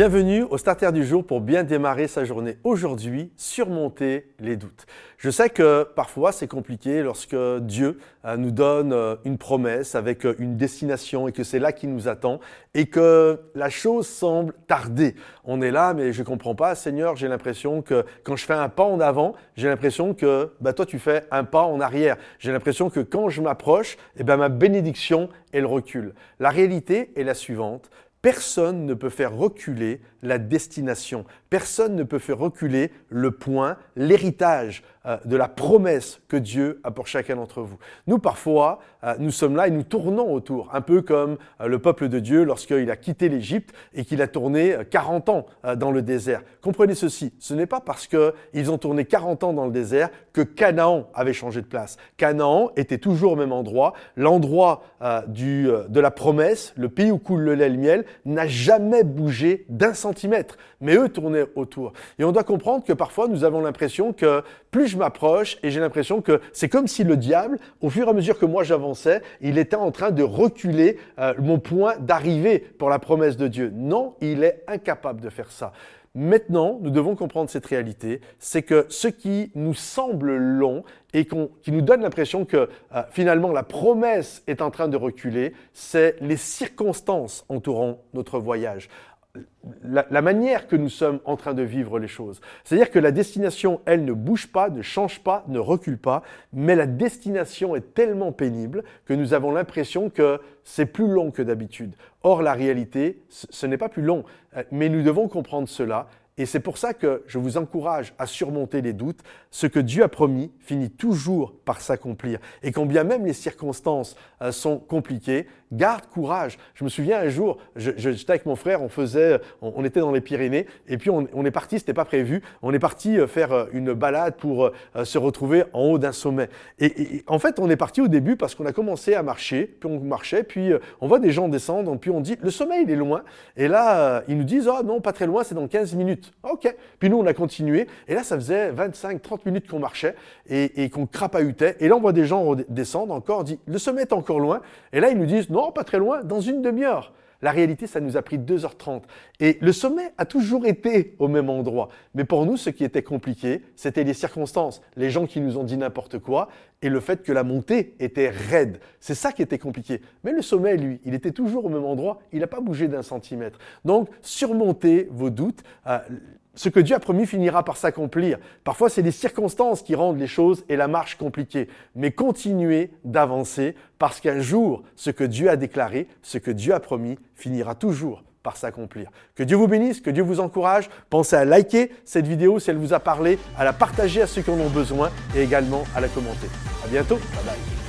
Bienvenue au Starter du jour pour bien démarrer sa journée. Aujourd'hui, surmonter les doutes. Je sais que parfois c'est compliqué lorsque Dieu euh, nous donne euh, une promesse avec euh, une destination et que c'est là qu'il nous attend et que la chose semble tarder. On est là, mais je comprends pas, Seigneur, j'ai l'impression que quand je fais un pas en avant, j'ai l'impression que bah, toi tu fais un pas en arrière. J'ai l'impression que quand je m'approche, eh ben, ma bénédiction, elle recule. La réalité est la suivante. Personne ne peut faire reculer la destination. Personne ne peut faire reculer le point, l'héritage euh, de la promesse que Dieu a pour chacun d'entre vous. Nous, parfois, euh, nous sommes là et nous tournons autour, un peu comme euh, le peuple de Dieu lorsqu'il a quitté l'Égypte et qu'il a tourné 40 ans dans le désert. Comprenez ceci, ce n'est pas parce qu'ils ont tourné 40 ans dans le désert que Canaan avait changé de place. Canaan était toujours au même endroit, l'endroit de la promesse, le pays où coule le lait et le miel, n'a jamais bougé d'un centimètre, mais eux tournaient autour. Et on doit comprendre que parfois nous avons l'impression que plus je m'approche, et j'ai l'impression que c'est comme si le diable, au fur et à mesure que moi j'avançais, il était en train de reculer euh, mon point d'arrivée pour la promesse de Dieu. Non, il est incapable de faire ça. Maintenant, nous devons comprendre cette réalité, c'est que ce qui nous semble long et qui nous donne l'impression que euh, finalement la promesse est en train de reculer, c'est les circonstances entourant notre voyage la, manière que nous sommes en train de vivre les choses. C'est-à-dire que la destination, elle, ne bouge pas, ne change pas, ne recule pas, mais la destination est tellement pénible que nous avons l'impression que c'est plus long que d'habitude. Or, la réalité, ce n'est pas plus long, euh, mais nous devons comprendre cela et c'est pour ça que je vous encourage à surmonter les doutes. Ce que Dieu a promis finit toujours par s'accomplir. Et quand bien même les circonstances euh, sont compliquées, garde courage. Je me souviens un jour, j'étais avec mon frère, on faisait, on, était dans les Pyrénées, et puis on, est parti, c'était pas prévu, on est parti euh, faire euh, une balade pour se retrouver en haut d'un sommet. Et, en fait, on est parti au début parce qu'on a commencé à marcher, puis on marchait, puis on voit des gens descendre, puis on dit, le sommet il est loin. Et là, ils nous disent, oh non, pas très loin, c'est dans 15 minutes. Ok. Puis nous, on a continué. Et là, ça faisait 25, 30 minutes qu'on marchait et, qu'on crapahutait. Et là, on voit des gens descendre encore. Dit, le sommet est encore loin. Et là, ils nous disent, non, pas très loin, dans une demi-heure. La réalité, ça nous a pris 2h30. Et le sommet a toujours été au même endroit. Mais pour nous, ce qui était compliqué, c'était les circonstances, les gens qui nous ont dit n'importe quoi et le fait que la montée était raide. C'est ça qui était compliqué. Mais le sommet, lui, il était toujours au même endroit. Il n'a pas bougé d'un centimètre. Donc, surmontez vos doutes. Euh, ce que Dieu a promis finira par s'accomplir. Parfois, c'est les circonstances qui rendent les choses et la marche compliquée. Mais continuez d'avancer parce qu'un jour, ce que Dieu a déclaré, ce que Dieu a promis, finira toujours par s'accomplir. Que Dieu vous bénisse, que Dieu vous encourage. Pensez à liker cette vidéo si elle vous a parlé, à la partager à ceux qui en ont besoin et également à la commenter. À bientôt. Bye bye.